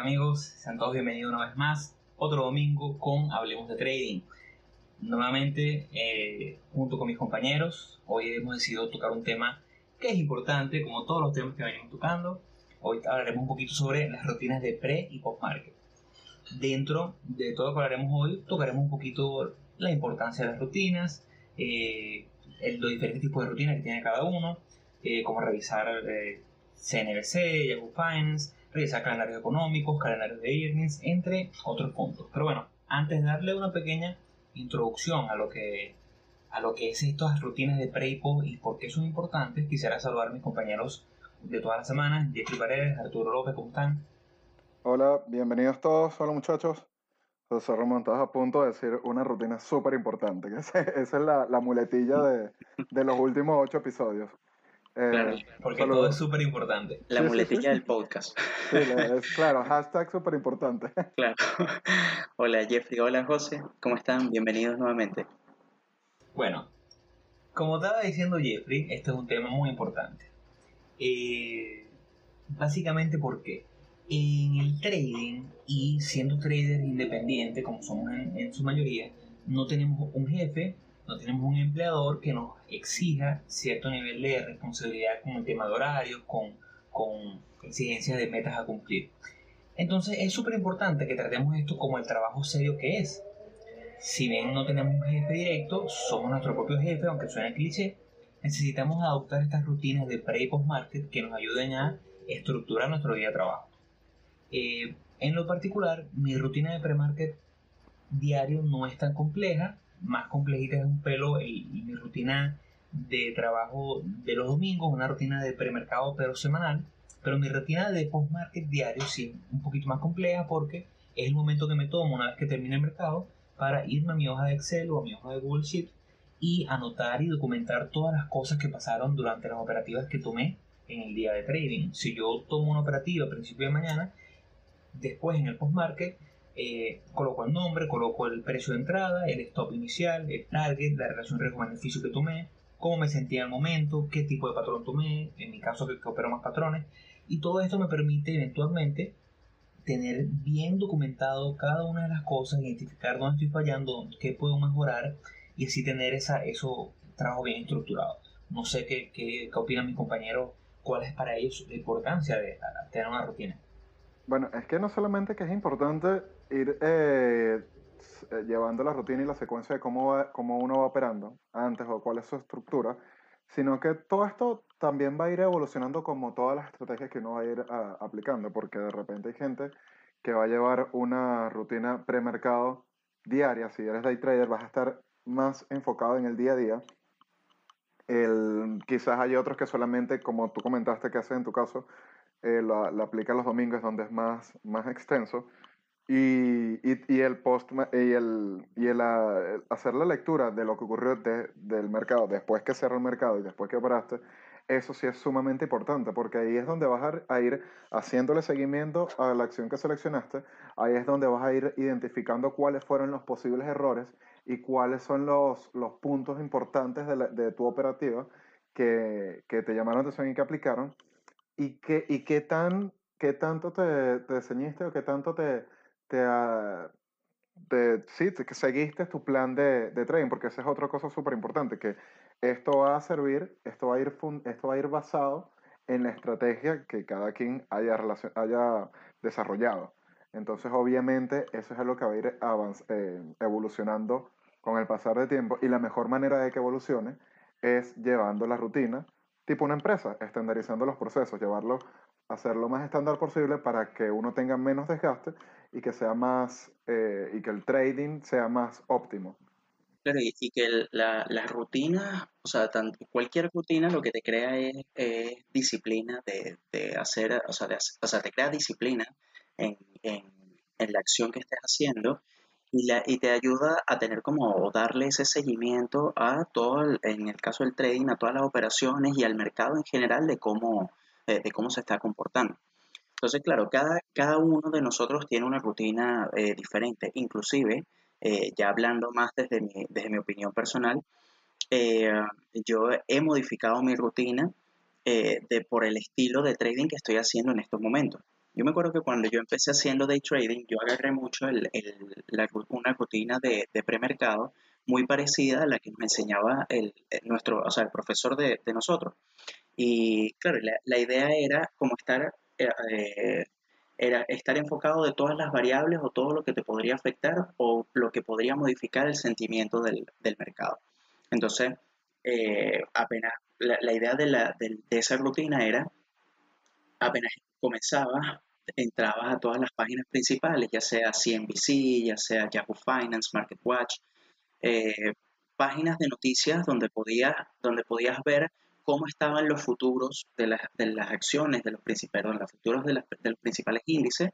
amigos? Sean todos bienvenidos una vez más. Otro domingo con Hablemos de Trading. Nuevamente, eh, junto con mis compañeros, hoy hemos decidido tocar un tema que es importante, como todos los temas que venimos tocando. Hoy hablaremos un poquito sobre las rutinas de pre y post market. Dentro de todo lo que hablaremos hoy, tocaremos un poquito la importancia de las rutinas, eh, los diferentes tipos de rutinas que tiene cada uno, eh, revisar eh, CNBC, Yahoo Finance, revisar calendarios económicos, calendarios de earnings, entre otros puntos. Pero bueno, antes de darle una pequeña introducción a lo que a lo que es estas rutinas de pre y post y por qué son importantes, quisiera saludar a mis compañeros de todas las semanas, Jeffrey Paredes, Arturo López, ¿cómo están? Hola, bienvenidos todos, hola muchachos. José Ramón, estás a punto de decir una rutina súper importante, esa es la, la muletilla de, de, los últimos ocho episodios. Eh, claro, porque todo es súper importante. La muletilla del podcast. Sí, es, claro, hashtag súper importante. Claro. Hola Jeffrey, hola José, ¿cómo están? Bienvenidos nuevamente. Bueno, como estaba diciendo Jeffrey, este es un tema muy importante. Eh, básicamente porque en el trading y siendo trader independiente, como somos en, su mayoría, no tenemos un jefe, no tenemos un empleador que nos exija cierto nivel de responsabilidad con el tema de horarios, con, con exigencias de metas a cumplir. Entonces es súper importante que tratemos esto como el trabajo serio que es. Si bien no tenemos un jefe directo, somos nuestro propio jefe, aunque suene cliché, necesitamos adoptar estas rutinas de pre y post market que nos ayuden a estructurar nuestro día de trabajo. Eh, en lo particular, mi rutina de pre-market diario no es tan compleja, más complejita es un pelo mi rutina de trabajo de los domingos, una rutina de premercado pero semanal, pero mi rutina de post-market diario sí es un poquito más compleja porque es el momento que me tomo una vez que termine el mercado para irme a mi hoja de Excel o a mi hoja de Google Sheet y anotar y documentar todas las cosas que pasaron durante las operativas que tomé en el día de trading. Si yo tomo una operativa a principio de mañana, Después en el post-market eh, coloco el nombre, coloco el precio de entrada, el stop inicial, el target, la relación riesgo-beneficio que tomé, cómo me sentía al momento, qué tipo de patrón tomé, en mi caso que, que opero más patrones. Y todo esto me permite eventualmente tener bien documentado cada una de las cosas, identificar dónde estoy fallando, qué puedo mejorar y así tener esa, eso trabajo bien estructurado. No sé qué, qué, qué opinan mis compañeros, cuál es para ellos la importancia de tener una rutina. Bueno, es que no solamente que es importante ir eh, llevando la rutina y la secuencia de cómo, cómo uno va operando antes o cuál es su estructura, sino que todo esto también va a ir evolucionando como todas las estrategias que uno va a ir aplicando, porque de repente hay gente que va a llevar una rutina premercado diaria, si eres day trader vas a estar más enfocado en el día a día. El, quizás hay otros que solamente, como tú comentaste que haces en tu caso, eh, la, aplica los domingos donde es más, más extenso. Y, y, el post y el, y el, hacer la lectura de lo que ocurrió del mercado después que cerró el mercado y después que operaste, eso sí es sumamente importante porque ahí es donde vas a, a ir haciéndole seguimiento a la acción que seleccionaste, ahí es donde vas a ir identificando cuáles fueron los posibles errores y cuáles son los, los puntos importantes de, de tu operativa que, que te llamaron la atención y que aplicaron ¿Y qué, y qué, tan, qué tanto te, te ceñiste o qué tanto te, te, uh, sí, que seguiste tu plan de, de, trading? Porque esa es otra cosa súper importante, que esto va a servir, esto va a, ir esto va a ir basado en la estrategia que cada quien haya, haya desarrollado. Entonces, obviamente, eso es lo que va a ir eh, evolucionando con el pasar de tiempo y la mejor manera de que evolucione es llevando la rutina tipo una empresa, estandarizando los procesos, llevarlo, hacerlo más estándar posible para que uno tenga menos desgaste y que sea más, eh, y que el trading sea más óptimo. Claro, y, que la, la, rutina, o sea, cualquier rutina lo que te crea es, disciplina de, de, hacer, o sea, o sea, te crea disciplina en, en, en la acción que estés haciendo y, la, y te ayuda a tener como darle ese seguimiento a todo, en el caso del trading, a todas las operaciones y al mercado en general de cómo, de, cómo se está comportando. Entonces, claro, cada, cada uno de nosotros tiene una rutina eh, diferente. Inclusive, eh, ya hablando más desde mi, desde mi opinión personal, eh, yo he modificado mi rutina de, por el estilo de trading que estoy haciendo en estos momentos. yo me acuerdo que cuando yo empecé haciendo day trading, yo agarré mucho el, la, una rutina de, de premercado muy parecida a la que nos enseñaba el, nuestro, o sea, el profesor de, de nosotros. Y claro, la, la, idea era como estar, eh, era estar enfocado de todas las variables o todo lo que te podría afectar o lo que podría modificar el sentimiento del, del mercado. Entonces, eh, apenas la, idea de, la, de, esa rutina era, apenas comenzaba entrabas a todas las páginas principales, ya sea CNBC, ya sea Yahoo Finance, MarketWatch, eh, páginas de noticias donde podías, donde podías ver cómo estaban los futuros de, de las acciones de los principales, los futuros de, de los principales índices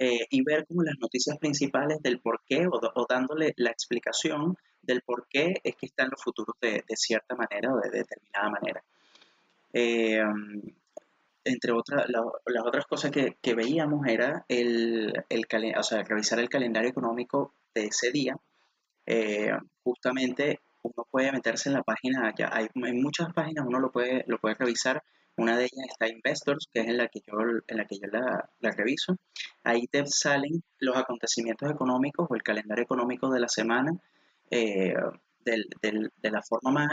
eh, y ver como las noticias principales del por qué o, dándole la explicación del por qué es que están los futuros de, de cierta manera o de determinada manera. Eh, entre otras, las otras cosas que, que, veíamos era el, el o sea, revisar el calendario económico de ese día. Eh, justamente uno puede meterse en la página, ya hay en muchas páginas uno lo puede, lo puede revisar. Una de ellas está Investors, que es en la que yo, en la, que yo la, la reviso. Ahí te salen los acontecimientos económicos o el calendario económico de la semana eh, del, del, de la forma más,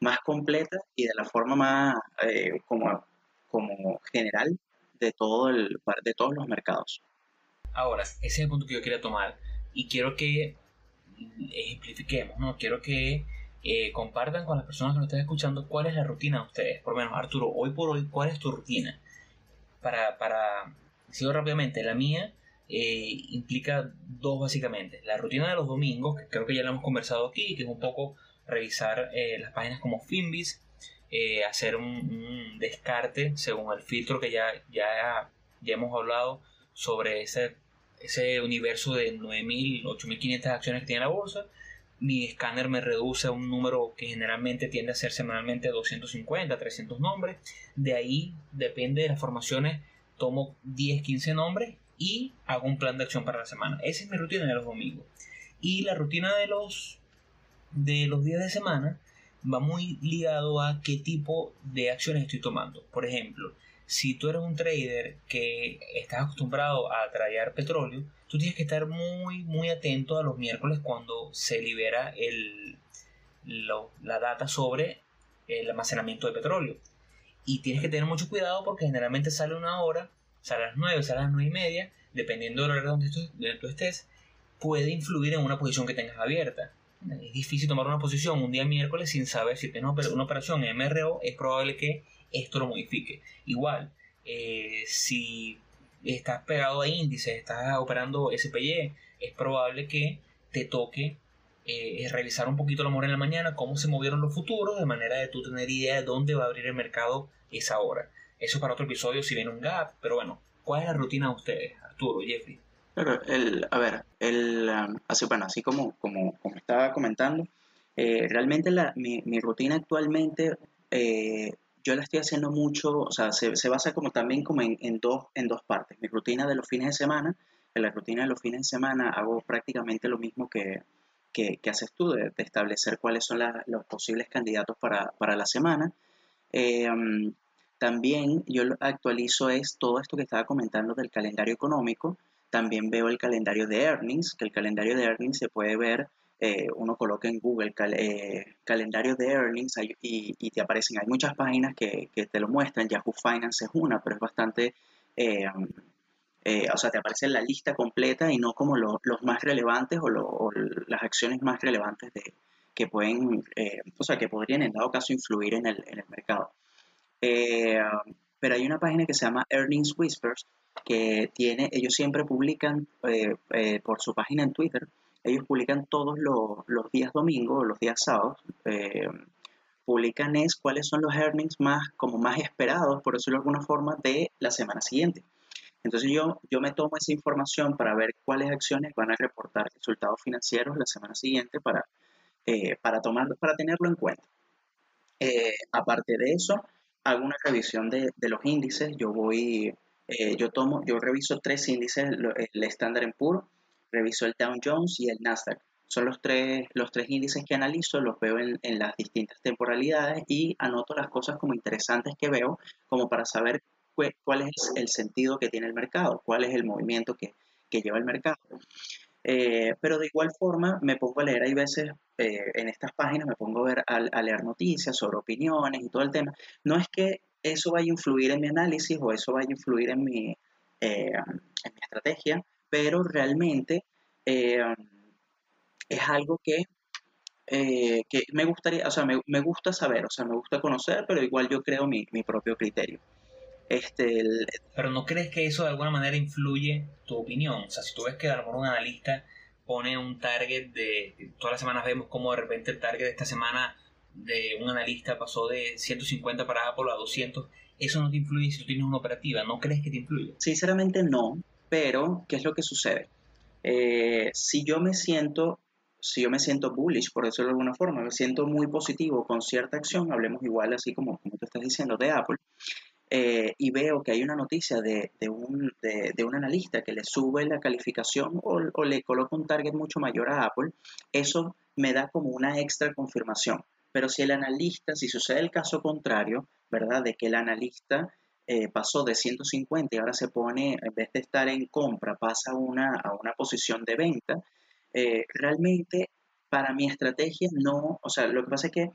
más completa y de la forma más eh, como como general de, todo el, de todos los mercados. Ahora, ese es el punto que yo quería tomar y quiero que ejemplifiquemos, ¿no? Quiero que eh, compartan con las personas que nos están escuchando cuál es la rutina de ustedes. Por lo menos, Arturo, hoy por hoy, ¿cuál es tu rutina? Para, para sigo rápidamente, la mía eh, implica dos básicamente. La rutina de los domingos, que creo que ya la hemos conversado aquí, que es un poco revisar eh, las páginas como Finbis, eh, hacer un, descarte según el filtro que ya, ya, ya hemos hablado sobre ese, ese universo de 9.000, 8.500 acciones que tiene la bolsa. Mi escáner me reduce a un número que generalmente tiende a ser semanalmente 250, 300 nombres. De ahí, depende de las formaciones, tomo 10, 15 nombres y hago un plan de acción para la semana. Esa es mi rutina de los domingos. Y la rutina de los, de los días de semana va muy ligado a qué tipo de acciones estoy tomando. Por ejemplo, si tú eres un trader que estás acostumbrado a traer petróleo, tú tienes que estar muy, muy atento a los miércoles cuando se libera el, la data sobre el almacenamiento de petróleo. Y tienes que tener mucho cuidado porque generalmente sale una hora, sale a las 9, sale a las 9 y media, dependiendo del horario donde tú estés, puede influir en una posición que tengas abierta es difícil tomar una posición un día miércoles sin saber si tienes una operación en MRO, es probable que esto lo modifique. Igual, eh, si estás pegado a índices, estás operando SPY, es probable que te toque eh, revisar un poquito el amor en la mañana, cómo se movieron los futuros, de manera de tú tener idea de dónde va a abrir el mercado esa hora. Eso es para otro episodio si viene un gap, pero bueno, ¿cuál es la rutina de ustedes, Arturo, Jeffrey? A ver, el, um, así, bueno, así como, como, como estaba comentando, eh, realmente la, mi, mi, rutina actualmente eh, yo la estoy haciendo mucho, o sea, se, se basa como también como en, en, dos, en dos partes. Mi rutina de los fines de semana, en la rutina de los fines de semana hago prácticamente lo mismo que, que, haces tú, de, establecer cuáles son la, los posibles candidatos para, para la semana. Um, también yo actualizo es todo esto que estaba comentando del calendario económico, también veo el calendario de earnings, que el calendario de earnings se puede ver, eh, uno coloca en Google eh, calendario de earnings y, y, te aparecen, hay muchas páginas que, que, te lo muestran, Yahoo Finance es una, pero es bastante, eh, o sea, te aparece la lista completa y no como lo, los más relevantes o, las acciones más relevantes de, que pueden, o sea, que podrían en dado caso influir en el, en el mercado. pero hay una página que se llama Earnings Whispers, que tiene, ellos siempre publican por su página en Twitter, ellos publican todos los, los días domingos, los días sábados, eh, publican es cuáles son los earnings más, como más esperados, por decirlo de alguna forma, de la semana siguiente. Entonces yo, yo me tomo esa información para ver cuáles acciones van a reportar resultados financieros la semana siguiente para, para, tomar, para tenerlo en cuenta. aparte de eso, hago una revisión de, de los índices, yo voy eh, yo tomo, yo reviso tres índices, el Standard Poor's, reviso el Dow Jones y el Nasdaq. Son los tres, los tres índices que analizo, los veo en, las distintas temporalidades y anoto las cosas como interesantes que veo, como para saber cuál es el sentido que tiene el mercado, cuál es el movimiento que, que lleva el mercado. Eh, pero de igual forma me pongo a leer, hay veces eh, en estas páginas me pongo a, ver, a, leer noticias sobre opiniones y todo el tema. No es que eso vaya a influir en mi análisis o eso vaya a influir en mi, eh, en mi estrategia, pero realmente es algo que, que me gustaría, o sea, me, me, gusta saber, o sea, me gusta conocer, pero igual yo creo mi, mi propio criterio. Este, Pero ¿no crees que eso de alguna manera influye tu opinión? O sea, si tú ves que a lo mejor un analista pone un target de... Todas las semanas vemos cómo de repente el target de esta semana de un analista pasó de 150 para Apple a 200. Eso no te influye si tú tienes una operativa. ¿No crees que te influye? Sinceramente no, pero ¿qué es lo que sucede? Eh, si yo me siento si yo me siento bullish, por decirlo de alguna forma, me siento muy positivo con cierta acción, hablemos igual así como, como tú estás diciendo de Apple, eh, y veo que hay una noticia de, un, de, un, analista que le sube la calificación o, le coloca un target mucho mayor a Apple, eso me da como una extra confirmación. Pero si el analista, si sucede el caso contrario, ¿verdad? De que el analista eh, pasó de 150 y ahora se pone, en vez de estar en compra, pasa una, a una posición de venta, eh, realmente para mi estrategia no, o sea, lo que pasa es que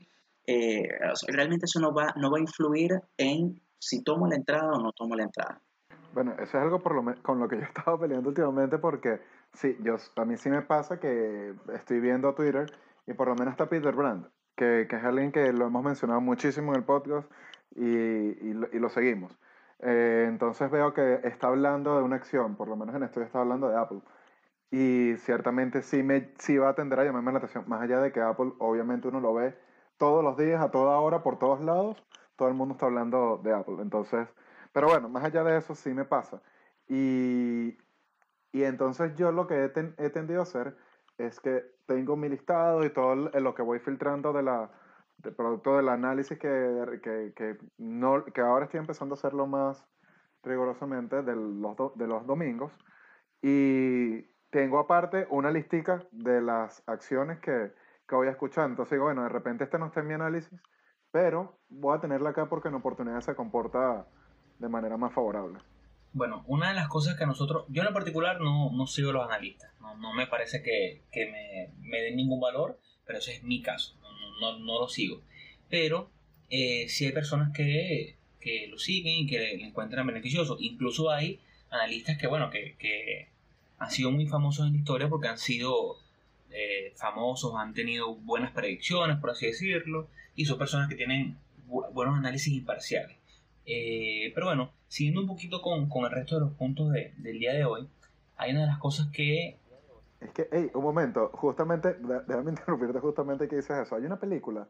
realmente eso no va, no va a influir en si tomo la entrada o no tomo la entrada. Bueno, eso es algo por lo con lo que yo he estado peleando últimamente porque sí, yo, a mí sí me pasa que estoy viendo Twitter y por lo menos está Peter Brand, que, que es alguien que lo hemos mencionado muchísimo en el podcast y, y, lo, seguimos. Eh, entonces veo que está hablando de una acción, por lo menos en esto está hablando de Apple. Y ciertamente sí, me, sí va a tender a llamarme la atención, más allá de que Apple obviamente uno lo ve todos los días, a toda hora, por todos lados todo el mundo está hablando de Apple. Entonces, pero bueno, más allá de eso sí me pasa. Y, y entonces yo lo que he, tendido a hacer es que tengo mi listado y todo lo que voy filtrando de la, del producto del análisis que, que, que, no, que ahora estoy empezando a hacerlo más rigurosamente de los, de los domingos. Y tengo aparte una listica de las acciones que, que voy a escuchar. Entonces digo, bueno, de repente este no está en mi análisis, pero voy a tenerla acá porque en oportunidad se comporta de manera más favorable. Bueno, una de las cosas que nosotros, yo en particular no, no sigo los analistas, no, no me parece que, que me, me, den ningún valor, pero ese es mi caso, no, no, lo sigo. Pero eh, sí hay personas que, que lo siguen y que le encuentran beneficioso. Incluso hay analistas que, bueno, que, que han sido muy famosos en la historia porque han sido eh, famosos, han tenido buenas predicciones, por así decirlo, y son personas que tienen buenos análisis imparciales. Eh, pero bueno, siguiendo un poquito con, con el resto de los puntos de, del día de hoy, hay una de las cosas que... Es que, hey, un momento, justamente, déjame interrumpirte justamente que dices eso. Hay una película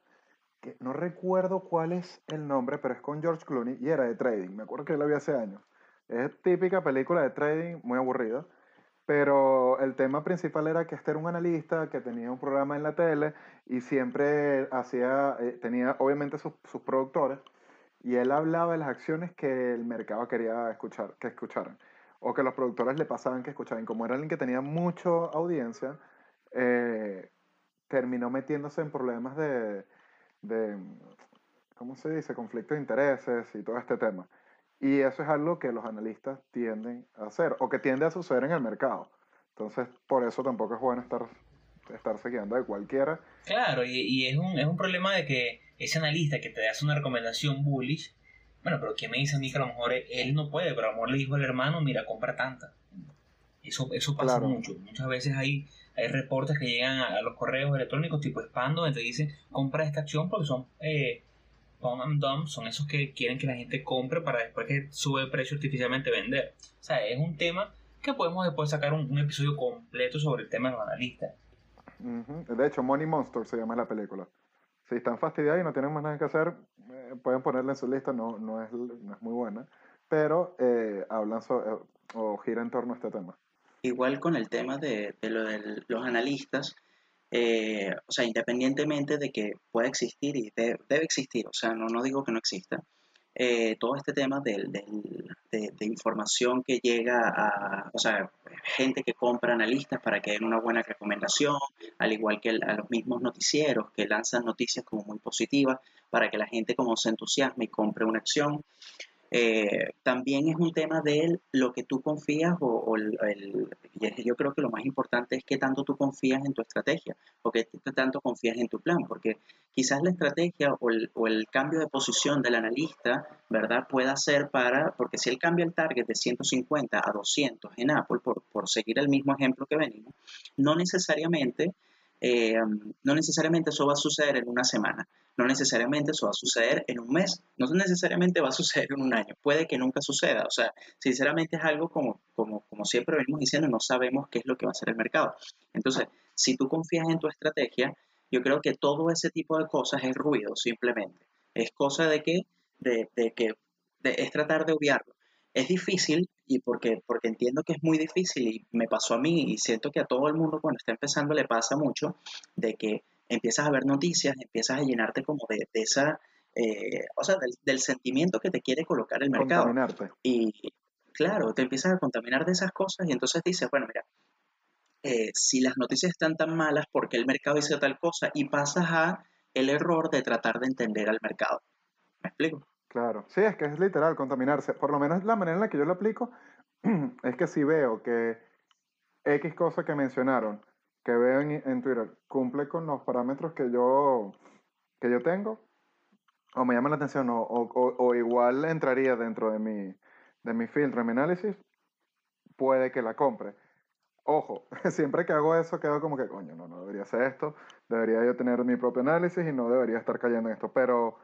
que no recuerdo cuál es el nombre, pero es con George Clooney y era de trading. Me acuerdo que la vi hace años. Es típica película de trading, muy aburrida. Pero el tema principal era que este era un analista que tenía un programa en la tele y siempre hacía, eh, tenía obviamente sus, sus, productores y él hablaba de las acciones que el mercado quería escuchar, que escucharan o que los productores le pasaban que escucharan. Como era alguien que tenía mucha audiencia, eh, terminó metiéndose en problemas de, de, ¿cómo se dice?, conflicto de intereses y todo este tema. Y eso es algo que los analistas tienden a hacer o que tiende a suceder en el mercado. Entonces, por eso tampoco es bueno estar, estar guiando de cualquiera. Claro, y, y, es, un, es un problema de que ese analista que te hace una recomendación bullish, bueno, pero ¿quién me dice a mí que a lo mejor él no puede, pero a lo mejor le dijo al hermano, mira, compra tanta. Eso, eso pasa mucho. Muchas veces hay, hay reportes que llegan a, los correos electrónicos tipo spam donde te dicen, compra esta acción porque son... Eh, and dump son esos que quieren que la gente compre para después que sube el precio artificialmente vender. O sea, es un tema que podemos después sacar un, episodio completo sobre el tema de los analistas. De hecho, Money Monster se llama la película. Si están fastidiados y no tienen más nada que hacer, eh, pueden ponerla en su lista, no, no, es, no es muy buena, pero eh, hablan eh, o gira en torno a este tema. Igual con el tema de, de lo de los analistas, eh, o sea, independientemente de que pueda existir y debe existir, o sea, no, no digo que no exista, eh, todo este tema de, información que llega a, o sea, gente que compra analistas para que den una buena recomendación, al igual que a los mismos noticieros que lanzan noticias como muy positivas para que la gente como se entusiasme y compre una acción. Eh, también es un tema de lo que tú confías o, el, yo creo que lo más importante es qué tanto tú confías en tu estrategia o qué tanto confías en tu plan, porque quizás la estrategia o el, o el cambio de posición del analista, ¿verdad? Pueda ser para, porque si él cambia el target de 150 a 200 en Apple, por, por seguir el mismo ejemplo que venimos, no necesariamente eh, no necesariamente eso va a suceder en una semana, no necesariamente eso va a suceder en un mes, no necesariamente va a suceder en un año, puede que nunca suceda, o sea, sinceramente es algo como, como, como siempre venimos diciendo, no sabemos qué es lo que va a hacer el mercado. Entonces, si tú confías en tu estrategia, yo creo que todo ese tipo de cosas es ruido simplemente, es cosa de que, de, de que es tratar de obviarlo. Es difícil y porque, porque entiendo que es muy difícil y me pasó a mí y siento que a todo el mundo cuando está empezando le pasa mucho de que empiezas a ver noticias, empiezas a llenarte como de, esa, eh, o sea, del, sentimiento que te quiere colocar el mercado. Y claro, te empiezas a contaminar de esas cosas y entonces dices, bueno, mira, eh, si las noticias están tan malas, porque el mercado dice tal cosa? Y pasas a el error de tratar de entender al mercado. ¿Me explico? Claro, sí, es que es literal contaminarse. Por lo menos la manera en la que yo lo aplico es que si veo que X cosa que mencionaron, que veo en, Twitter, cumple con los parámetros que yo, que yo tengo, o me llama la atención, o, o, igual entraría dentro de mi, de mi filtro, de mi análisis, puede que la compre. Ojo, siempre que hago eso quedo como que, coño, no, no debería hacer esto, debería yo tener mi propio análisis y no debería estar cayendo en esto, pero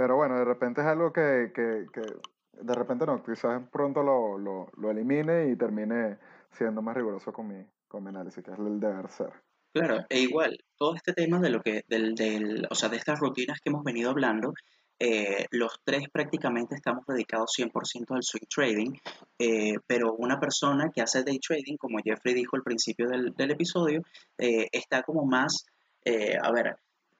pero bueno, de repente es algo que, que, que de repente no, quizás pronto lo, lo, lo, elimine y termine siendo más riguroso con mi, con mi análisis, que es el deber ser. Claro, e igual, todo este tema de lo que, del, del, o sea, de estas rutinas que hemos venido hablando, eh, los tres prácticamente estamos dedicados 100% al swing trading, eh, pero una persona que hace day trading, como Jeffrey dijo al principio del, del episodio, eh, está como más, a ver,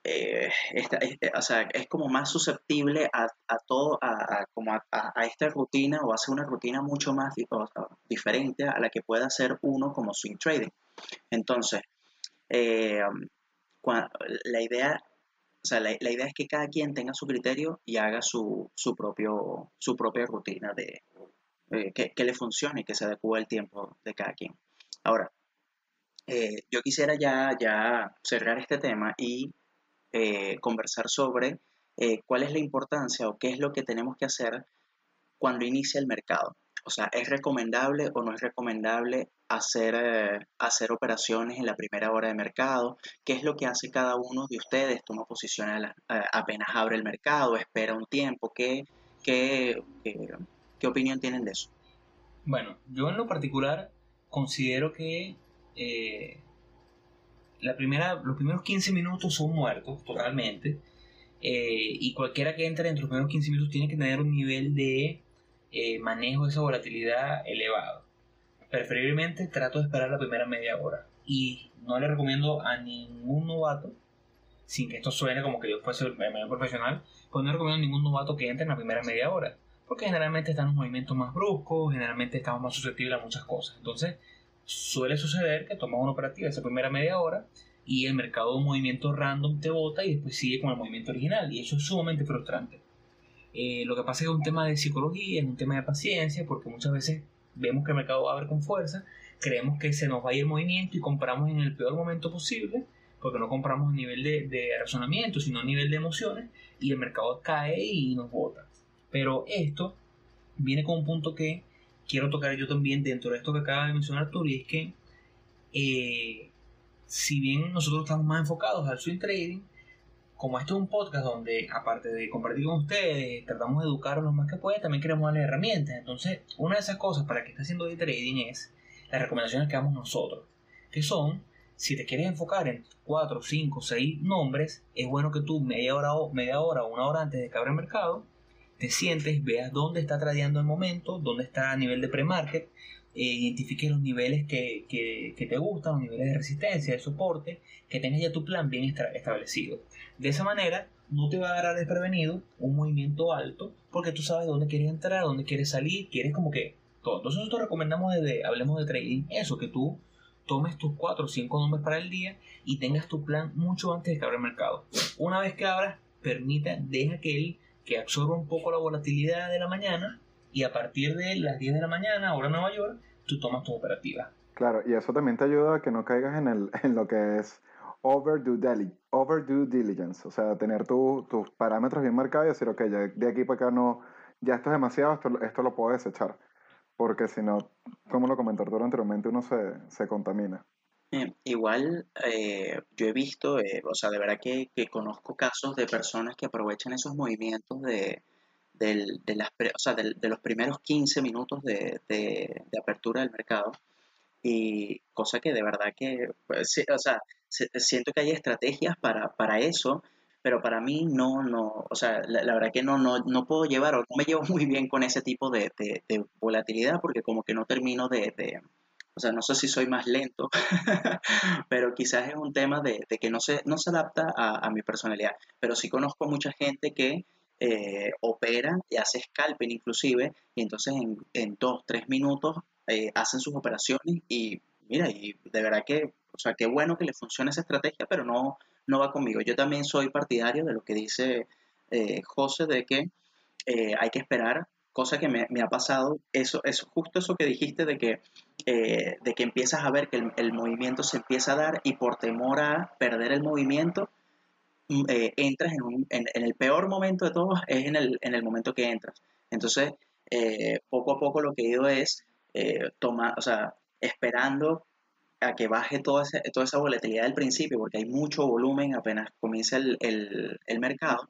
eh, esta, es, eh, o sea, es como más susceptible a, a todo, a, como a, a, esta rutina o hace una rutina mucho más diferente a la que pueda hacer uno como swing trading. Entonces, eh, la idea o sea, la, la, idea es que cada quien tenga su criterio y haga su, su, propio, su propia rutina de eh, que, que, le funcione y que se adecue al tiempo de cada quien. Ahora, eh, yo quisiera ya, ya cerrar este tema y eh, conversar sobre eh, cuál es la importancia o qué es lo que tenemos que hacer cuando inicia el mercado. O sea, ¿es recomendable o no es recomendable hacer, eh, hacer operaciones en la primera hora de mercado? ¿Qué es lo que hace cada uno de ustedes? ¿Toma posiciones apenas abre el mercado? ¿Espera un tiempo? ¿Qué, qué, qué, opinión tienen de eso? Bueno, yo en lo particular considero que la primera, los primeros 15 minutos son muertos totalmente. Eh, y cualquiera que entre entre los primeros 15 minutos tiene que tener un nivel de eh, manejo de esa volatilidad elevado. Preferiblemente trato de esperar la primera media hora. Y no le recomiendo a ningún novato, sin que esto suene como que yo fuese el medio profesional, pues no recomiendo a ningún novato que entre en la primera media hora. Porque generalmente están los movimientos más bruscos, generalmente estamos más susceptibles a muchas cosas. Entonces, suele suceder que tomas una operativa esa primera media hora y el mercado de un movimiento random te bota y después sigue con el movimiento original y eso es sumamente frustrante. Eh, lo que pasa es que es un tema de psicología, es un tema de paciencia porque muchas veces vemos que el mercado va a ver con fuerza, creemos que se nos va a ir el movimiento y compramos en el peor momento posible porque no compramos a nivel de, de razonamiento sino a nivel de emociones y el mercado cae y nos bota. Pero esto viene con un punto que quiero tocar yo también dentro de esto que acaba de mencionar y es que eh, si bien nosotros estamos más enfocados al swing trading, como esto es un podcast donde, aparte de compartir con ustedes, tratamos de educarlos lo más que puede, también queremos darles herramientas. Entonces, una de esas cosas para que esté haciendo day trading es las recomendaciones que damos nosotros, que son, si te quieres enfocar en 4, 5, 6 nombres, es bueno que tú media hora o media hora una hora antes de que abra el mercado, te sientes, veas dónde está tradeando el momento, dónde está a nivel de pre-market, eh, identifiques los niveles que, que, te gustan, los niveles de resistencia, de soporte, que tengas ya tu plan bien establecido. De esa manera, no te va a agarrar desprevenido un movimiento alto, porque tú sabes dónde quieres entrar, dónde quieres salir, quieres como que todo. Entonces nosotros recomendamos desde, hablemos de trading, eso, que tú tomes tus 4 o 5 nombres para el día y tengas tu plan mucho antes de que abra el mercado. Una vez que abras, permita, deja que él que absorba un poco la volatilidad de la mañana y a partir de las 10 de la mañana, hora Nueva York, tú tomas tu operativa. Claro, y eso también te ayuda a que no caigas en, el, en lo que es overdue, dili overdue diligence, o sea, tener tus parámetros bien marcados y decir, ok, ya de aquí para acá no, ya esto es demasiado, esto, esto lo puedo desechar, porque si no, como lo comentó anteriormente, uno se, se contamina. Eh, igual eh, yo he visto, eh, o sea, de verdad que, que, conozco casos de personas que aprovechan esos movimientos de, del, de, las, o sea, de, de, los primeros 15 minutos de, de, apertura del mercado y cosa que de verdad que, pues, o sea, siento que hay estrategias para, para eso, pero para mí no, no, o sea, la, verdad que no, no, no puedo llevar o no me llevo muy bien con ese tipo de volatilidad porque como que no termino de, o sea, no sé si soy más lento, pero quizás es un tema de, que no se, no se adapta a, mi personalidad. Pero sí conozco mucha gente que eh, opera y hace scalping inclusive, y entonces en, en dos, tres minutos eh, hacen sus operaciones y mira, y de verdad que, o sea, qué bueno que le funcione esa estrategia, pero no, no va conmigo. Yo también soy partidario de lo que dice eh, José, de que hay que esperar cosa que me, ha pasado, eso, es justo eso que dijiste de que, eh, de que empiezas a ver que el, movimiento se empieza a dar y por temor a perder el movimiento, mm, eh, entras en, el peor momento de todos, es en el, en momento que entras. Entonces, eh, poco a poco lo que he ido es tomar, o sea, esperando a que baje toda, toda esa volatilidad del principio, porque hay mucho volumen apenas comienza el, mercado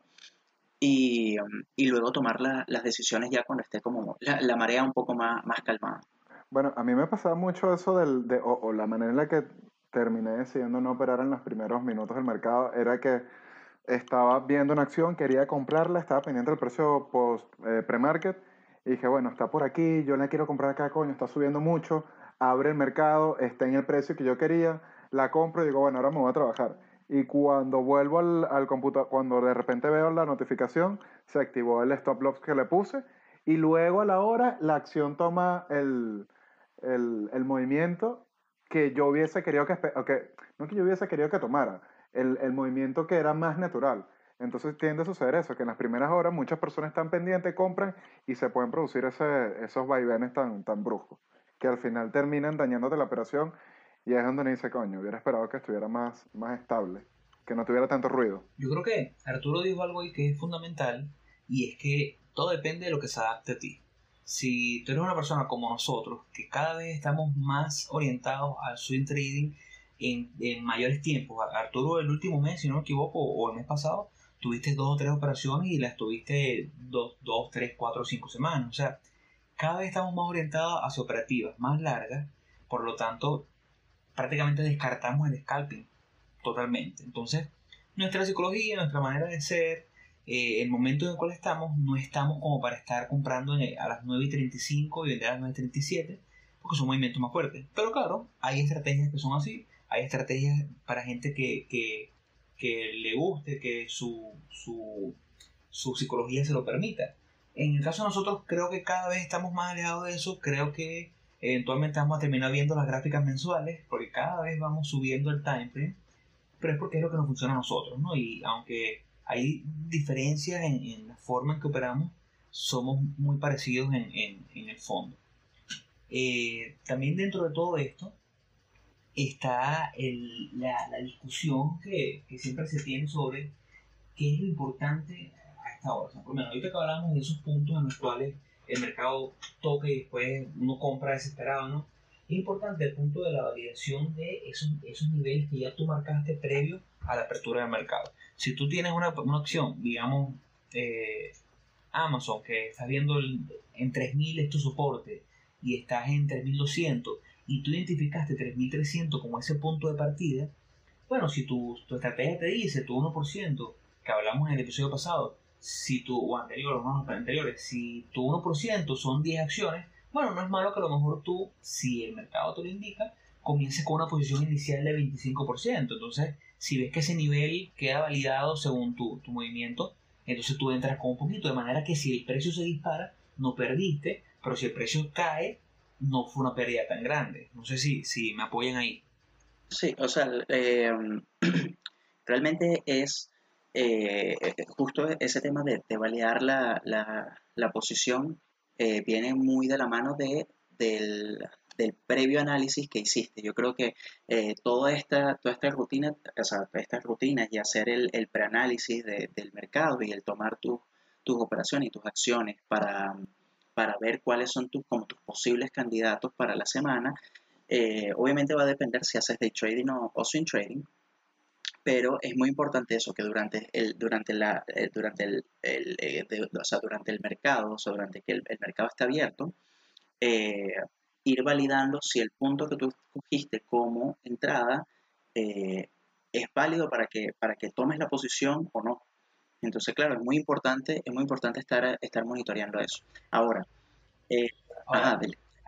y, luego tomar las decisiones ya cuando esté como la, marea un poco más calmada. Bueno, a mí me pasaba mucho eso del, de, o, la manera en la que terminé decidiendo no operar en los primeros minutos del mercado era que estaba viendo una acción, quería comprarla, estaba pendiente del precio post eh, pre-market y dije, bueno, está por aquí, yo la quiero comprar acá, coño, está subiendo mucho, abre el mercado, está en el precio que yo quería, la compro y digo, bueno, ahora me voy a trabajar y cuando vuelvo al, al computador, cuando de repente veo la notificación, se activó el stop loss que le puse y luego a la hora la acción toma el, el, el movimiento que yo hubiese querido que, okay, no que yo hubiese querido que tomara, el, el, movimiento que era más natural. Entonces tiende a suceder eso, que en las primeras horas muchas personas están pendientes, compran y se pueden producir ese, esos vaivenes tan, tan bruscos, que al final terminan dañándote la operación y es donde dice, coño, hubiera esperado que estuviera más, más estable, que no tuviera tanto ruido. Yo creo que Arturo dijo algo ahí que es fundamental y es que todo depende de lo que se adapte a ti. Si tú eres una persona como nosotros, que cada vez estamos más orientados al swing trading en, en mayores tiempos, Arturo el último mes, si no me equivoco, o el mes pasado, tuviste dos o tres operaciones y las tuviste dos, dos tres, cuatro, cinco semanas. O sea, cada vez estamos más orientados hacia operativas más largas, por lo tanto, prácticamente descartamos el scalping totalmente. Entonces, nuestra psicología, nuestra manera de ser, eh, el momento en el cual estamos, no estamos como para estar comprando a las 9 y 35 y vender a las 9 y 37, porque son movimientos más fuertes. Pero claro, hay estrategias que son así, hay estrategias para gente que, que, que le guste, que su, su, su psicología se lo permita. En el caso de nosotros, creo que cada vez estamos más alejados de eso, creo que Eventualmente vamos a terminar viendo las gráficas mensuales porque cada vez vamos subiendo el time frame, pero es porque es lo que nos funciona a nosotros, ¿no? Y aunque hay diferencias en, la forma en que operamos, somos muy parecidos en, en, el fondo. Eh, también dentro de todo esto está el, la, la, discusión que, que, siempre se tiene sobre qué es lo importante a esta hora. O sea, ahorita que hablamos de esos puntos en los cuales el mercado toque y después uno compra desesperado, ¿no? Es importante el punto de la validación de esos, esos niveles que ya tú marcaste previo a la apertura del mercado. Si tú tienes una, una opción, digamos, eh, Amazon, que estás viendo en 3000 es tu soporte y estás en 3200 y tú identificaste 3300 como ese punto de partida, bueno, si tu, tu estrategia te dice tu 1%, que hablamos en el episodio pasado, si tu, o anterior, o anteriores, si tu 1% son 10 acciones, bueno, no es malo que a lo mejor tú, si el mercado te lo indica, comiences con una posición inicial de 25%. Entonces, si ves que ese nivel queda validado según tu, tu movimiento, entonces tú entras con un poquito, de manera que si el precio se dispara, no perdiste, pero si el precio cae, no fue una pérdida tan grande. No sé si, si me apoyan ahí. Sí, o sea, eh, realmente es eh, justo ese tema de, validar la, la, posición eh, viene muy de la mano de, del, del, previo análisis que hiciste. Yo creo que eh, toda, esta, toda esta rutina, o sea, estas rutinas y hacer el, el preanálisis del mercado y el tomar tus operaciones y tus acciones para, para ver cuáles son tus, como tus posibles candidatos para la semana, obviamente va a depender si haces day trading o, o swing trading pero es muy importante eso, que durante el, durante la, eh, durante el, eh, o sea, durante el mercado, o sea, durante que el, mercado está abierto, eh, ir validando si el punto que tú escogiste como entrada es válido para que, para que tomes la posición o no. Entonces, claro, es muy importante, es muy importante estar, estar monitoreando eso. Ahora,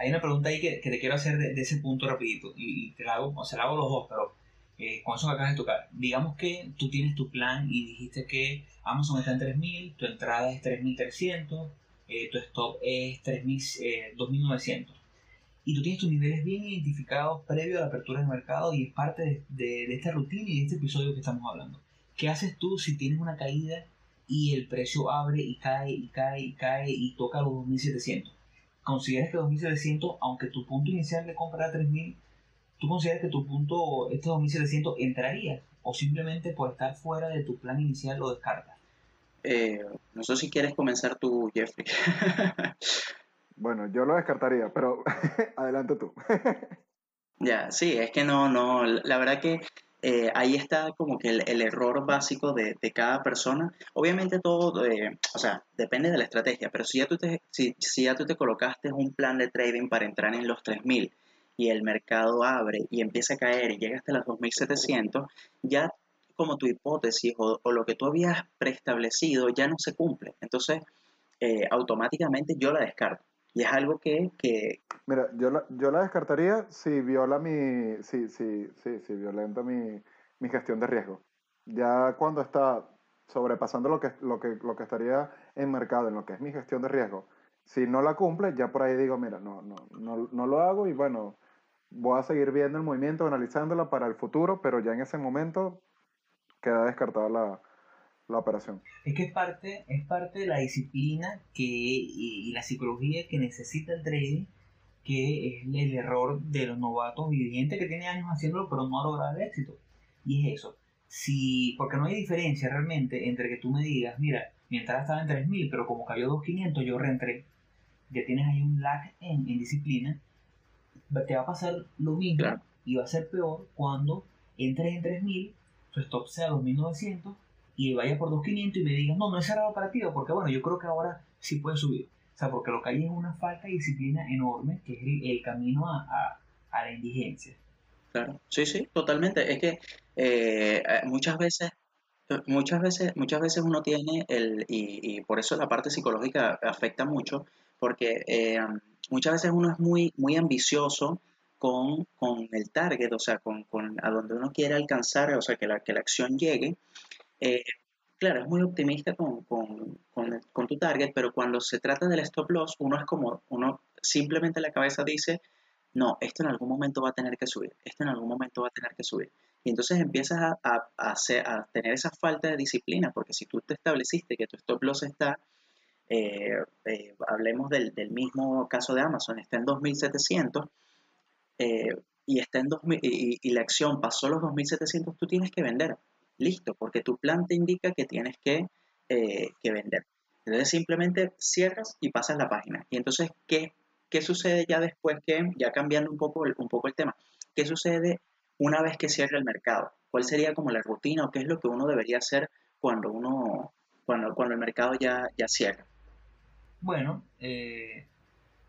hay una pregunta ahí que, te quiero hacer de, ese punto rapidito, y, te la hago, o sea, la hago los dos, pero eh, con eso que acabas de tocar. Digamos que tú tienes tu plan y dijiste que Amazon está en 3000, tu entrada es 3300, eh, tu stop es 2900. Eh, y tú tienes tus niveles bien identificados previo a la apertura del mercado y es parte de, esta rutina y de este episodio que estamos hablando. ¿Qué haces tú si tienes una caída y el precio abre y cae y cae y cae y toca los 2700? ¿Consideras que 2700, aunque tu punto inicial de compra era 3000, ¿tú consideras que tu punto, este 2700, entraría? ¿O simplemente por estar fuera de tu plan inicial lo descartas? Eh, no sé si quieres comenzar tú, Jeffrey. bueno, yo lo descartaría, pero adelante tú. ya, sí, es que no, no, la verdad que eh, ahí está como que el, error básico de, cada persona. Obviamente todo, eh, o sea, depende de la estrategia, pero si ya, tú te, si, ya tú te colocaste un plan de trading para entrar en los 3000 y el mercado abre y empieza a caer y llega hasta las 2700, ya como tu hipótesis o, lo que tú habías preestablecido ya no se cumple. Entonces, eh, automáticamente yo la descarto. Y es algo que... Mira, yo la, yo la descartaría si viola mi... Si, si, si, si violenta mi, mi gestión de riesgo. Ya cuando está sobrepasando lo que, lo, que, lo que estaría en mercado, en lo que es mi gestión de riesgo, si no la cumple, ya por ahí digo, mira, no, no, no, no lo hago y bueno, voy a seguir viendo el movimiento, analizándola para el futuro, pero ya en ese momento queda descartada la, la operación. Es que es parte, es parte de la disciplina que, y, la psicología que necesita el trading, que es el error de los novatos y de gente que tiene años haciéndolo pero no ha logrado el éxito. Y es eso. Si, porque no hay diferencia realmente entre que tú me digas, mira, mi entrada estaba en 3.000, pero como cayó 2.500 yo reentré. Ya tienes ahí un lag en, en disciplina te va a pasar lo mismo y va a ser peor cuando entres en 3000, tu stop sea 2900 y vaya por 2500 y me digas, no, no es cerrado para ti, porque bueno, yo creo que ahora sí puede subir. O sea, porque lo que hay es una falta de disciplina enorme que es el, camino a, a, la indigencia. Claro, sí, sí, totalmente. Es que eh, muchas veces muchas veces muchas veces uno tiene el y, y, por eso la parte psicológica afecta mucho porque eh, muchas veces uno es muy, muy ambicioso con, el target, o sea, con, a donde uno quiere alcanzar, o sea, que la, que la acción llegue. Eh, claro, es muy optimista con, tu target, pero cuando se trata del stop loss, uno es como, uno simplemente la cabeza dice, no, esto en algún momento va a tener que subir, esto en algún momento va a tener que subir. Y entonces empiezas a, tener esa falta de disciplina, porque si tú te estableciste que tu stop loss está eh, eh, hablemos del, mismo caso de Amazon, está en 2700 eh, y, está en y, la acción pasó los 2700, tú tienes que vender. Listo, porque tu plan te indica que tienes que, vender. Entonces simplemente cierras y pasas la página. Y entonces, ¿qué, qué sucede ya después que, ya cambiando un poco, el, un poco el tema, qué sucede una vez que cierra el mercado? ¿Cuál sería como la rutina o qué es lo que uno debería hacer cuando uno, cuando, cuando el mercado ya, ya cierra? Bueno, eh,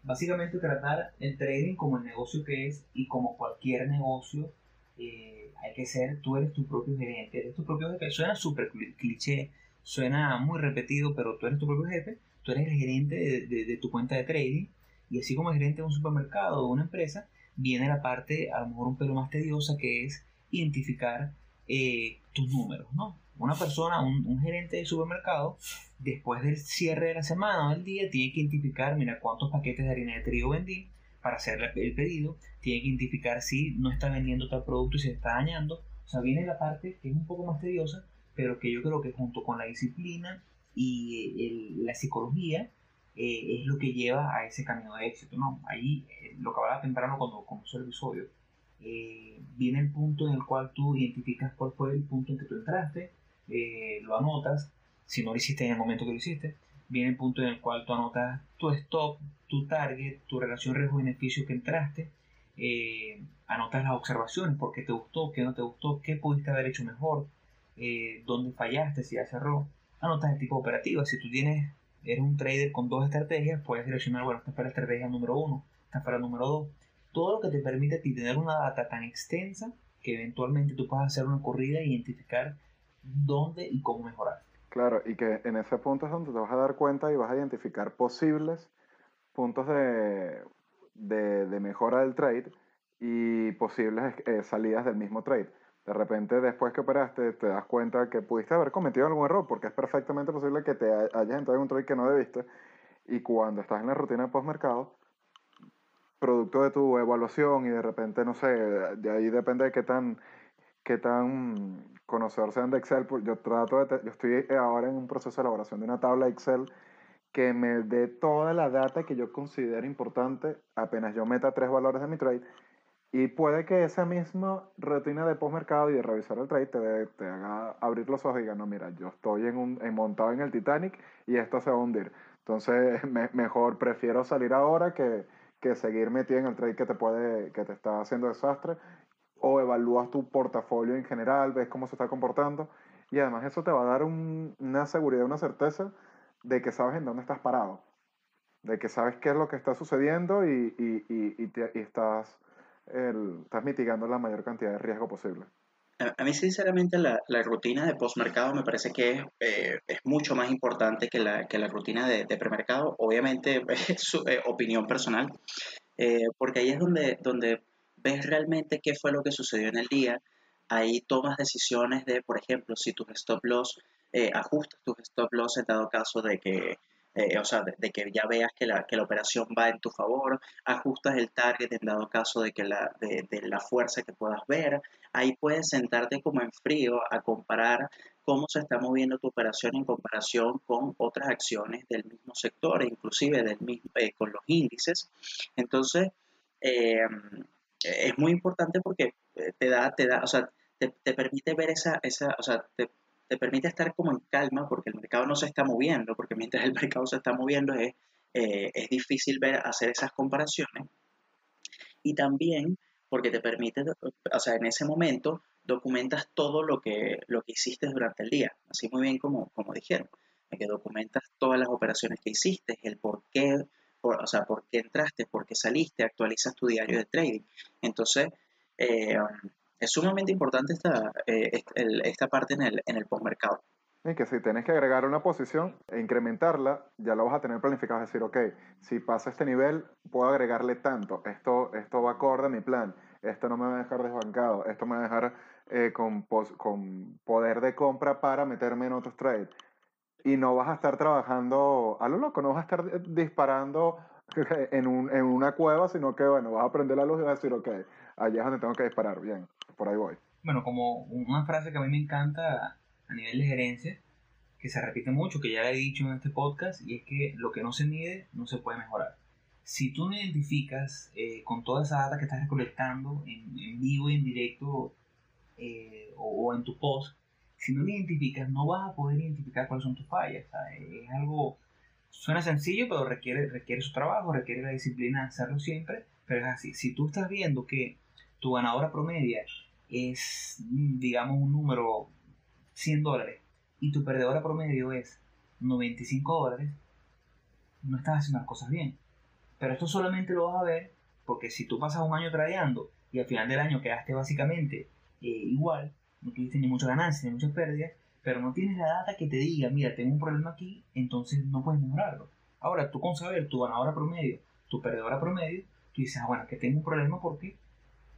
básicamente tratar el trading como el negocio que es y como cualquier negocio eh, hay que ser, tú eres tu propio gerente, eres tu propio jefe, suena súper cliché, suena muy repetido, pero tú eres tu propio jefe, tú eres el gerente de, tu cuenta de trading y así como el gerente de un supermercado o de una empresa, viene la parte a lo mejor un pelo más tediosa que es identificar eh, tus números, ¿no? Una persona, un, gerente de supermercado, después del cierre de la semana o del día, tiene que identificar, mira, cuántos paquetes de harina de trigo vendí para hacer el pedido, tiene que identificar si no está vendiendo tal producto y se está dañando. O sea, viene la parte que es un poco más tediosa, pero que yo creo que junto con la disciplina y la psicología eh, es lo que lleva a ese camino de éxito. ¿no? Ahí, eh, lo que hablaba temprano cuando comenzó el episodio, eh, viene el punto en el cual tú identificas cuál fue el punto en que tú entraste, lo anotas, si no lo hiciste en el momento que lo hiciste, viene el punto en el cual tú anotas tu stop, tu target, tu relación riesgo-beneficio que entraste, anotas las observaciones, por qué te gustó, qué no te gustó, qué pudiste haber hecho mejor, dónde fallaste, si ya cerró, anotas el tipo de operativa, si tú tienes eres un trader con dos estrategias, puedes seleccionar, bueno, esta es para la estrategia número uno, esta es para la número dos. Todo lo que te permite a ti tener una data tan extensa que eventualmente tú puedas hacer una corrida e identificar dónde y cómo mejorar. Claro, y que en ese punto es donde te vas a dar cuenta y vas a identificar posibles puntos de, de, mejora del trade y posibles eh, salidas del mismo trade. De repente, después que operaste, te das cuenta que pudiste haber cometido algún error, porque es perfectamente posible que te hayas entrado en un trade que no debiste. Y cuando estás en la rutina de postmercado, producto de tu evaluación y de repente, no sé, de ahí depende de qué tan, qué tan conocedor sean de Excel. Pues yo trato de, yo estoy ahora en un proceso de elaboración de una tabla Excel que me dé toda la data que yo considero importante apenas yo meta tres valores de mi trade y puede que esa misma rutina de postmercado y de revisar el trade te, te, haga abrir los ojos y diga, no, mira, yo estoy en un, en montado en el Titanic y esto se va a hundir. Entonces, mejor prefiero salir ahora que, que seguir metido en el trade que te, puede, que te está haciendo desastre. O evalúas tu portafolio en general, ves cómo se está comportando. Y además eso te va a dar un, una seguridad, una certeza de que sabes en dónde estás parado. De que sabes qué es lo que está sucediendo y, y, estás estás mitigando la mayor cantidad de riesgo posible. A, mí, sinceramente, la, rutina de postmercado me parece que es, eh, es mucho más importante que la, que la rutina de, de, premercado. Obviamente, es su eh, opinión personal, eh, porque ahí es donde ves realmente qué fue lo que sucedió en el día. Ahí tomas decisiones de, por ejemplo, si tus stop loss, ajustas tus stop loss en dado caso de que eh, o sea, de, que ya veas que la, que la operación va en tu favor, ajustas el target en dado caso de que la, de, la fuerza que puedas ver, ahí puedes sentarte como en frío a comparar cómo se está moviendo tu operación en comparación con otras acciones del mismo sector, inclusive del mismo, eh, con los índices. Entonces, eh, es muy importante porque te da, te da, o sea, te, te permite ver esa, esa, o sea, te, te permite estar como en calma porque el mercado no se está moviendo, porque mientras el mercado se está moviendo es, eh, es difícil ver, hacer esas comparaciones. Y también porque te permite, o sea, en ese momento documentas todo lo que, lo que hiciste durante el día, así muy bien como, como dijeron, que documentas todas las operaciones que hiciste, el por qué, o sea, por qué entraste, por qué saliste, actualizas tu diario de trading. Entonces, eh, es sumamente importante esta, eh, esta parte en el, en el postmercado. Y que si tienes que agregar una posición e incrementarla, ya lo vas a tener planificado. Es decir, ok, si pasa este nivel, puedo agregarle tanto. Esto, esto va acorde a mi plan. Esto no me va a dejar desbancado. Esto me va a dejar eh, con, con poder de compra para meterme en otros trades. Y no vas a estar trabajando a lo loco, no vas a estar disparando en, un, en una cueva, sino que, bueno, vas a prender la luz y vas a decir, ok, allá es donde tengo que disparar. Bien, por ahí voy. Bueno, como una frase que a mí me encanta a nivel de gerencia, que se repite mucho, que ya he dicho en este podcast, y es que lo que no se mide no se puede mejorar. Si tú no identificas eh, con toda esa data que estás recolectando en, vivo y en directo eh, o, en tu post, si no lo identificas, no vas a poder identificar cuáles son tus fallas. Es algo, suena sencillo, pero requiere, requiere su trabajo, requiere la disciplina de hacerlo siempre, pero es así. Si tú estás viendo que tu ganadora promedia es, digamos, un número 100 dólares y tu perdedora promedio es 95 dólares, no estás haciendo las cosas bien. Pero esto solamente lo vas a ver porque si tú pasas un año tradeando y al final del año quedaste básicamente eh, igual, no tuviste ni mucha ganancia ni muchas pérdidas, pero no tienes la data que te diga, mira, tengo un problema aquí, entonces no puedes mejorarlo. Ahora, tú con saber tu ganadora promedio, tu perdedora promedio, tú dices, ah, bueno, que tengo un problema porque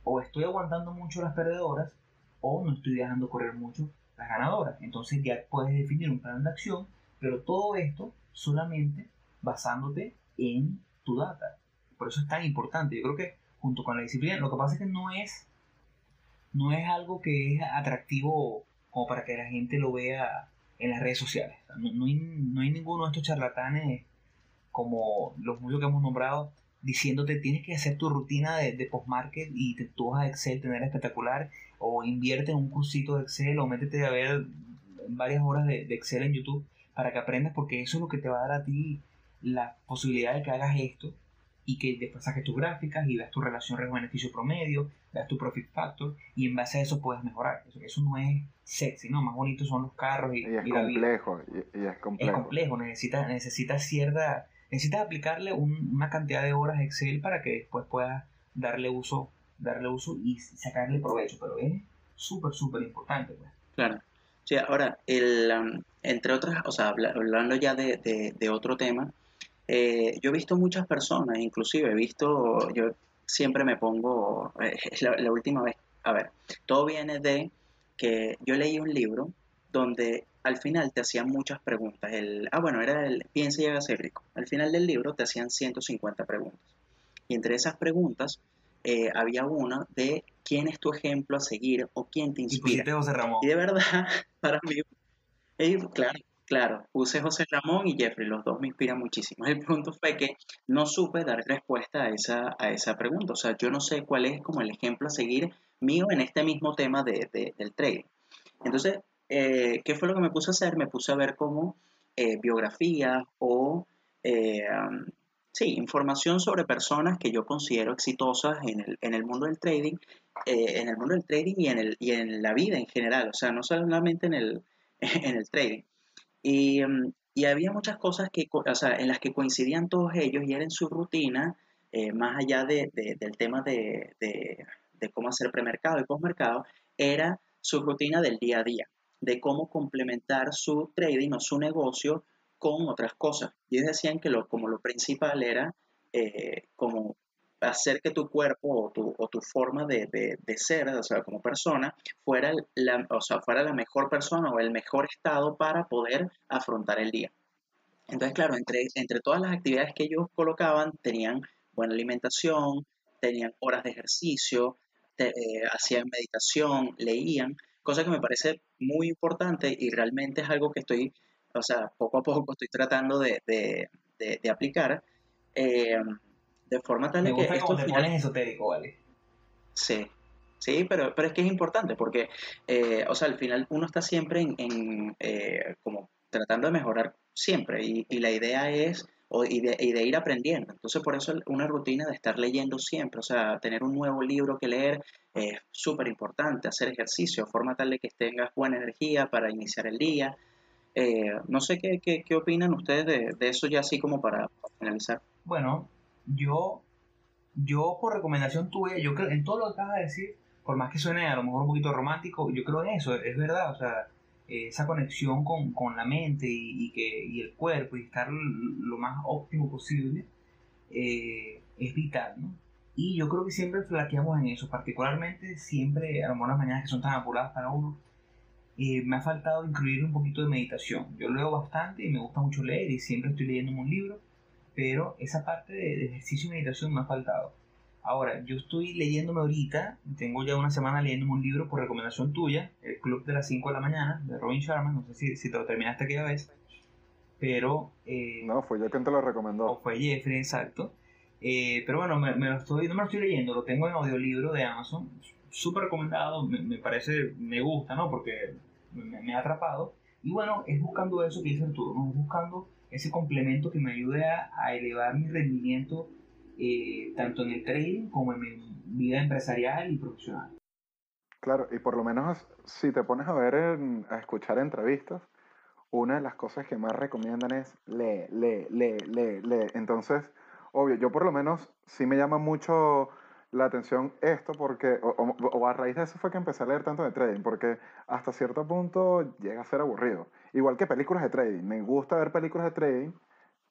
o estoy aguantando mucho las perdedoras o no estoy dejando correr mucho las ganadoras. Entonces ya puedes definir un plan de acción, pero todo esto solamente basándote en tu data. Por eso es tan importante. Yo creo que junto con la disciplina, lo que pasa es que no es, no es algo que es atractivo como para que la gente lo vea en las redes sociales. No, no, hay, no hay ninguno de estos charlatanes como los muchos que hemos nombrado diciéndote tienes que hacer tu rutina de, de post-market y te, tú vas a Excel tener espectacular o invierte en un cursito de Excel o métete a ver varias horas de, de Excel en YouTube para que aprendas porque eso es lo que te va a dar a ti la posibilidad de que hagas esto y que después saques tus gráficas y veas tu relación riesgo-beneficio promedio, veas tu profit factor y en base a eso puedes mejorar. Eso, eso no es sexy, ¿no? Más bonito son los carros y, Y es y complejo, y, y es Es complejo. complejo, necesitas, necesitas cierta, necesitas aplicarle un- una cantidad de horas de Excel para que después puedas darle uso, darle uso y sacarle provecho, pero es súper, súper importante. Pues. Claro. Sí, ahora, el, um, entre otras, o sea, habla- hablando ya de, de- de otro tema, eh, yo he visto muchas personas, inclusive he visto, yo siempre me pongo, eh, la, la última vez, a ver, todo viene de que yo leí un libro donde al final te hacían muchas preguntas. El, ah, bueno, era el Piensa y hágase rico. Al final del libro te hacían 150 preguntas. Y entre esas preguntas eh, había una de quién es tu ejemplo a seguir o quién te Y inspira. José Ramón. Y de verdad, para mí, claro, claro, puse José Ramón y Jeffrey, los dos me inspiran muchísimo. El punto fue que no supe dar respuesta a esa, a esa pregunta. O sea, yo no sé cuál es como el ejemplo a seguir mío en este mismo tema de, de- del trading. Entonces, eh, ¿qué fue lo que me puse a hacer? Me puse a ver como eh, biografías o, eh, sí, información sobre personas que yo considero exitosas en el, en el mundo del trading, eh, en el mundo del trading y en, el, y en la vida en general, o sea, no solamente en el, en el trading. Y, um, y había muchas cosas que, o sea, en las que coincidían todos ellos y era en su rutina, eh, más allá de, de- del tema de- de cómo hacer premercado y postmercado, era su rutina del día a día, de cómo complementar su trading o su negocio con otras cosas. Y ellos decían que lo, como lo principal era eh, como hacer que tu cuerpo o tu, o tu forma de, de- de ser, o sea, como persona, fuera la, o sea, fuera la mejor persona o el mejor estado para poder afrontar el día. Entonces, claro, entre, entre todas las actividades que ellos colocaban, tenían buena alimentación, tenían horas de ejercicio, te- eh, hacían meditación, leían, cosa que me parece muy importante y realmente es algo que estoy, o sea, poco a poco estoy tratando de, de- de- de aplicar, eh, de forma tal Me de que gusta esto te final... pones esotérico, ¿vale? Sí, sí, pero, pero es que es importante porque, eh, o sea, al final uno está siempre en, en, eh, como tratando de mejorar siempre y, y la idea es, o, y, de, y de ir aprendiendo. Entonces, por eso una rutina de estar leyendo siempre, o sea, tener un nuevo libro que leer es súper importante, hacer ejercicio, de forma tal de que tengas buena energía para iniciar el día. Eh, no sé qué, qué, qué opinan ustedes de, de eso ya así como para, para finalizar. Bueno, yo, yo por recomendación tuya, yo creo, en todo lo que acabas de decir, por más que suene a lo mejor un poquito romántico, yo creo en eso, es verdad, o sea, esa conexión con, con la mente y, y que, y el cuerpo y estar lo más óptimo posible eh, es vital, ¿no? Y yo creo que siempre flaqueamos en eso, particularmente siempre, a lo mejor las mañanas que son tan apuradas para uno, eh, me ha faltado incluir un poquito de meditación. Yo leo bastante y me gusta mucho leer y siempre estoy leyendo un libro, pero esa parte de, de ejercicio y meditación me ha faltado. Ahora, yo estoy leyéndome ahorita, tengo ya una semana leyéndome un libro por recomendación tuya, El Club de las 5 de la mañana, de Robin Sharma, no sé si, si te lo terminaste aquella vez, pero... eh, No, fue yo quien te lo o recomendó. fue Jeffrey, exacto. Eh, pero bueno, me, me lo estoy, no me lo estoy leyendo, lo tengo en audiolibro de Amazon, súper recomendado, me, me parece, me gusta, ¿no? Porque me, me ha atrapado. Y bueno, es buscando eso que dice Arturo, ¿no? Es buscando ese complemento que me ayude a, a elevar mi rendimiento eh, tanto en el trading como en mi vida empresarial y profesional. Claro, y por lo menos si te pones a ver, en- a escuchar entrevistas, una de las cosas que más recomiendan es lee, lee, lee, lee, lee. Entonces, obvio, yo por lo menos sí me llama mucho la atención esto porque, o, o- o a raíz de eso fue que empecé a leer tanto de trading, porque hasta cierto punto llega a ser aburrido. Igual que películas de trading, me gusta ver películas de trading,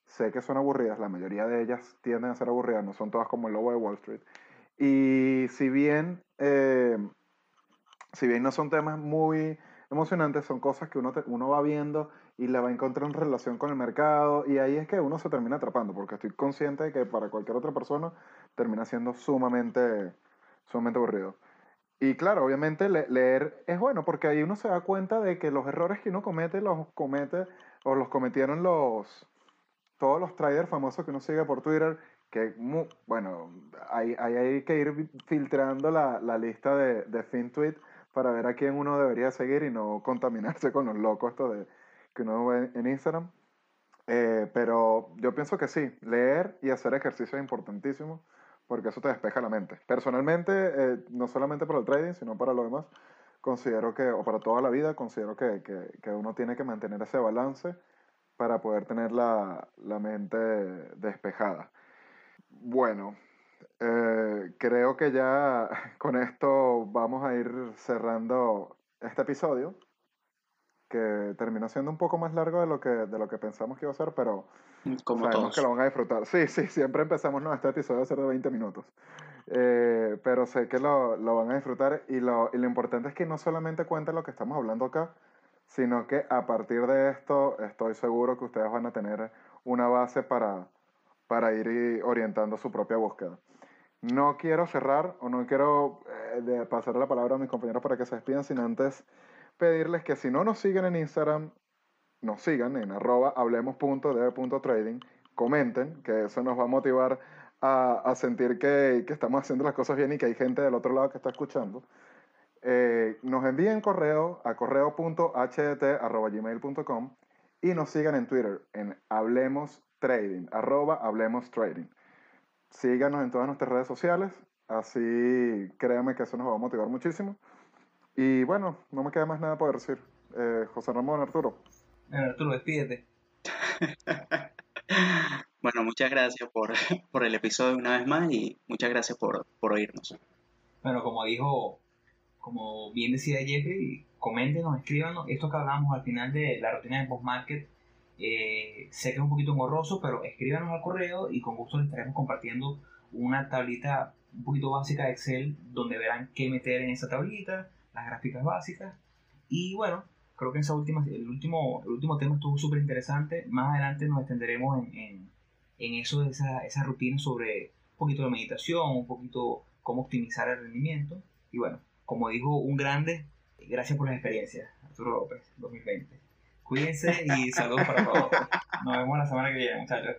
sé que son aburridas, la mayoría de ellas tienden a ser aburridas, no son todas como el lobo de Wall Street. Y si bien... eh, si bien no son temas muy emocionantes, son cosas que uno, te- uno va viendo y le va encontrando relación con el mercado y ahí es que uno se termina atrapando, porque estoy consciente de que para cualquier otra persona termina siendo sumamente, sumamente aburrido. Y claro, obviamente leer es bueno porque ahí uno se da cuenta de que los errores que uno comete los comete o los cometieron los todos los traders famosos que uno sigue por Twitter, que bueno, hay, hay, que ir filtrando la, la lista de, de FinTweet para ver a quién uno debería seguir y no contaminarse con los locos esto de que uno ve en Instagram. Eh, pero yo pienso que sí, leer y hacer ejercicio es importantísimo porque eso te despeja la mente. Personalmente, eh, no solamente para el trading, sino para lo demás, considero que, o para toda la vida, considero que, que, que uno tiene que mantener ese balance para poder tener la, la mente despejada. Bueno, eh, creo que ya con esto vamos a ir cerrando este episodio que terminó siendo un poco más largo de lo que, de lo que pensamos que iba a ser, pero Como sabemos todos. que lo van a disfrutar. Sí, sí, siempre empezamos, no, este episodio va a ser de 20 minutos. Eh, pero sé que lo, lo, van a disfrutar y lo, y lo importante es que no solamente cuenten lo que estamos hablando acá, sino que a partir de esto estoy seguro que ustedes van a tener una base para, para ir orientando su propia búsqueda. No quiero cerrar o no quiero eh, pasar la palabra a mis compañeros para que se despidan, sin antes pedirles que si no nos siguen en Instagram, nos sigan en arroba hablemos.debe.trading, comenten, que eso nos va a motivar a, sentir que, estamos haciendo las cosas bien y que hay gente del otro lado que está escuchando. Eh, nos envíen correo a correo.hdt.gmail.com y nos sigan en Twitter en Hablemos Trading, arroba Hablemos. Síganos en todas nuestras redes sociales, así créanme que eso nos va a motivar muchísimo. Y bueno, no me queda más nada por decir. Eh, José Ramón, Arturo. Bueno, Arturo, despídete. bueno, muchas gracias por, por, el episodio una vez más y muchas gracias por, por oírnos. Bueno, como dijo, como bien decía Jeffrey, coméntenos, escríbanos. Esto que hablamos al final de la rutina de post-market, eh, sé que es un poquito engorroso, pero escríbanos al correo y con gusto les estaremos compartiendo una tablita un poquito básica de Excel donde verán qué meter en esa tablita las gráficas básicas. Y bueno, creo que esa última, el, último, el último tema estuvo súper interesante. Más adelante nos extenderemos en, en, en, eso esa, esa rutina sobre un poquito de meditación, un poquito cómo optimizar el rendimiento. Y bueno, como dijo un grande, gracias por la experiencia, Arturo López, 2020. Cuídense y saludos para todos. Nos vemos la semana que viene, muchachos.